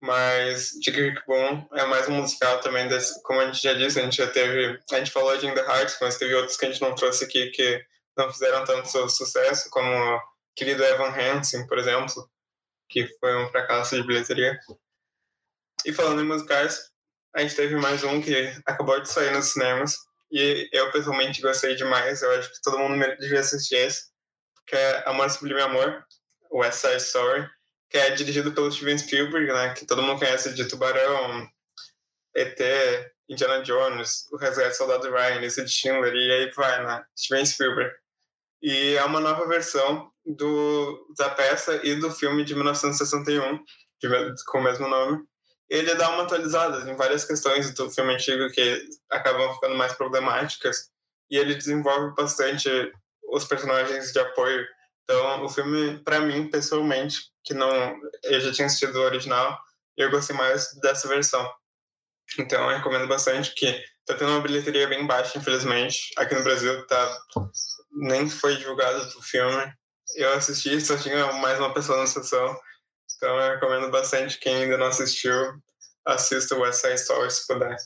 Mas Tic Boom é mais um musical também, desse, como a gente já disse, a gente já teve, a gente falou de In The Hearts, mas teve outros que a gente não trouxe aqui que não fizeram tanto sucesso, como querido Evan Hansen, por exemplo, que foi um fracasso de bilheteria. E falando em musicais, a gente teve mais um que acabou de sair nos cinemas, e eu pessoalmente gostei demais, eu acho que todo mundo devia assistir esse, que é Amor Sublime Amor, West Side Story, que é dirigido pelo Steven Spielberg, né, que todo mundo conhece de Tubarão, ET, Indiana Jones, O Resgate Soldado Ryan, Lista de Schindler, e aí vai, né, Steven Spielberg. E é uma nova versão do, da peça e do filme de 1961, de, com o mesmo nome. Ele dá uma atualizada em várias questões do filme antigo que acabam ficando mais problemáticas, e ele desenvolve bastante os personagens de apoio então, o filme, para mim, pessoalmente, que não eu já tinha assistido o original, eu gostei mais dessa versão. Então, eu recomendo bastante que tá tendo uma bilheteria bem baixa, infelizmente. Aqui no Brasil tá nem foi divulgado o filme. Eu assisti, só tinha mais uma pessoa na sessão. Então, eu recomendo bastante quem ainda não assistiu, assista o West Side Story se puder.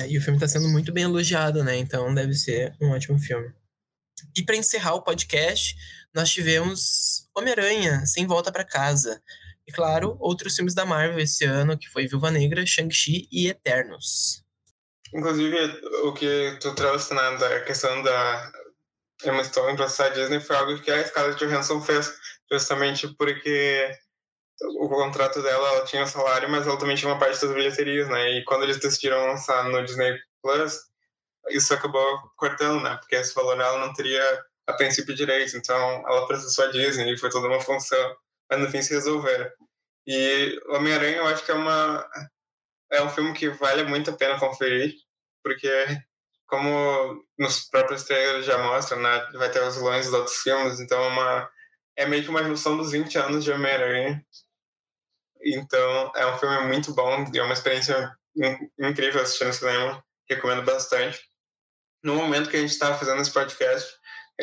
É, e o filme está sendo muito bem elogiado, né? Então deve ser um ótimo filme. E para encerrar o podcast, nós tivemos Homem-Aranha, Sem Volta para Casa. E claro, outros filmes da Marvel esse ano, que foi Viúva Negra, Shang-Chi e Eternos. Inclusive, o que tu trouxe na né, da questão da Emma Stone processar a Disney foi algo que a Scarlett Johansson fez, justamente porque o contrato dela, ela tinha salário, mas ela também tinha uma parte das bilheterias, né? E quando eles decidiram lançar no Disney Plus, isso acabou cortando, né? Porque esse valor ela não teria a princípio direito, então ela processou a Disney e foi toda uma função, mas no fim se resolveram. E Homem-Aranha eu acho que é uma é um filme que vale muito a pena conferir, porque como nos próprios trailers já mostram, né, vai ter os vilões dos outros filmes, então é uma é meio que uma junção dos 20 anos de Homem-Aranha. Então, é um filme muito bom e é uma experiência incrível assistir no cinema. Recomendo bastante. no momento que a gente estava fazendo esse podcast,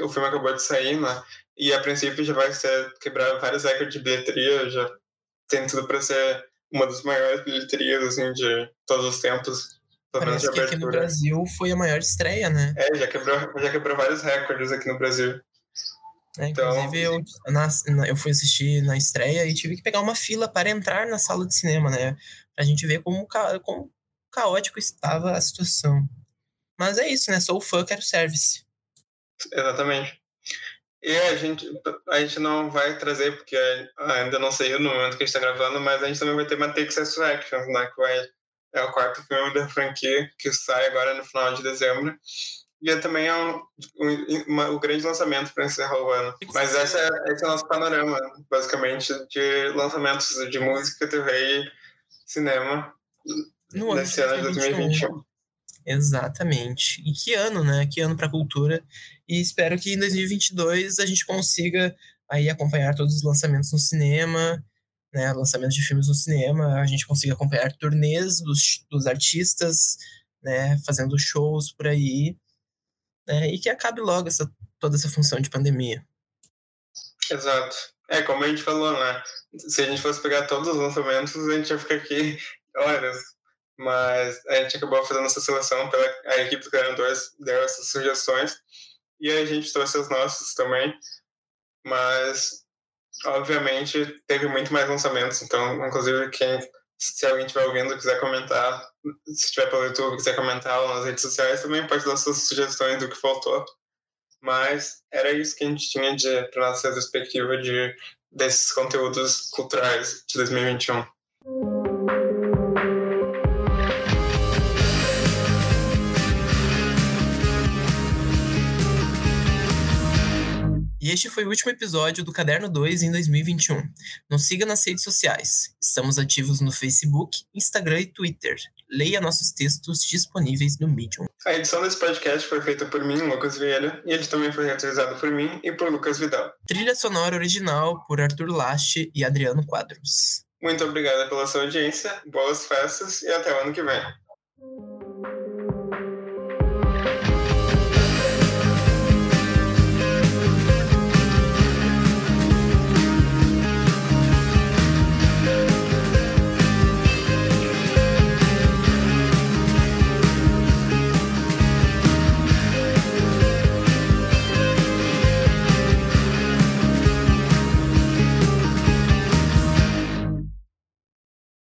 o filme acabou de sair, né? E a princípio já vai ser quebrar vários recordes de bilheteria, já tem tudo para ser uma das maiores bilheterias assim de todos os tempos. Parece que aqui no Brasil foi a maior estreia, né? É, já quebrou, já quebrou vários recordes aqui no Brasil. É, então inclusive, então... eu, na, eu fui assistir na estreia e tive que pegar uma fila para entrar na sala de cinema, né? Pra gente ver como, como caótico estava a situação. Mas é isso, né? Sou fã, quero service. Exatamente. E a gente, a gente não vai trazer, porque ainda não saiu no momento que a gente está gravando, mas a gente também vai ter Matrix Resurrections, né? Que vai, é o quarto filme da franquia, que sai agora no final de dezembro. E é também é um, um, uma, um grande lançamento para encerrar o ano. Mas essa é, esse é o nosso panorama, basicamente, de lançamentos de música, TV e cinema no nesse ano de 2021. Exatamente. E que ano, né? Que ano para a cultura. E espero que em 2022 a gente consiga aí acompanhar todos os lançamentos no cinema, né? Lançamentos de filmes no cinema, a gente consiga acompanhar turnês dos, dos artistas, né? Fazendo shows por aí né? E que acabe logo essa, toda essa função de pandemia. Exato. É, como a gente falou, né? Se a gente fosse pegar todos os lançamentos, a gente ia ficar aqui horas. Mas a gente acabou fazendo essa seleção, pela, a equipe dos ganhadores deu essas sugestões. E a gente trouxe as nossas também. Mas, obviamente, teve muito mais lançamentos. Então, inclusive, quem se alguém estiver ouvindo quiser comentar, se estiver pelo YouTube quiser comentar nas redes sociais, também pode dar suas sugestões do que faltou. Mas era isso que a gente tinha de para nossa perspectiva de desses conteúdos culturais de 2021. Este foi o último episódio do Caderno 2 em 2021. Nos siga nas redes sociais. Estamos ativos no Facebook, Instagram e Twitter. Leia nossos textos disponíveis no Medium. A edição desse podcast foi feita por mim, Lucas Vieira, e ele também foi realizado por mim e por Lucas Vidal. Trilha sonora original por Arthur Lache e Adriano Quadros. Muito obrigada pela sua audiência, boas festas e até o ano que vem.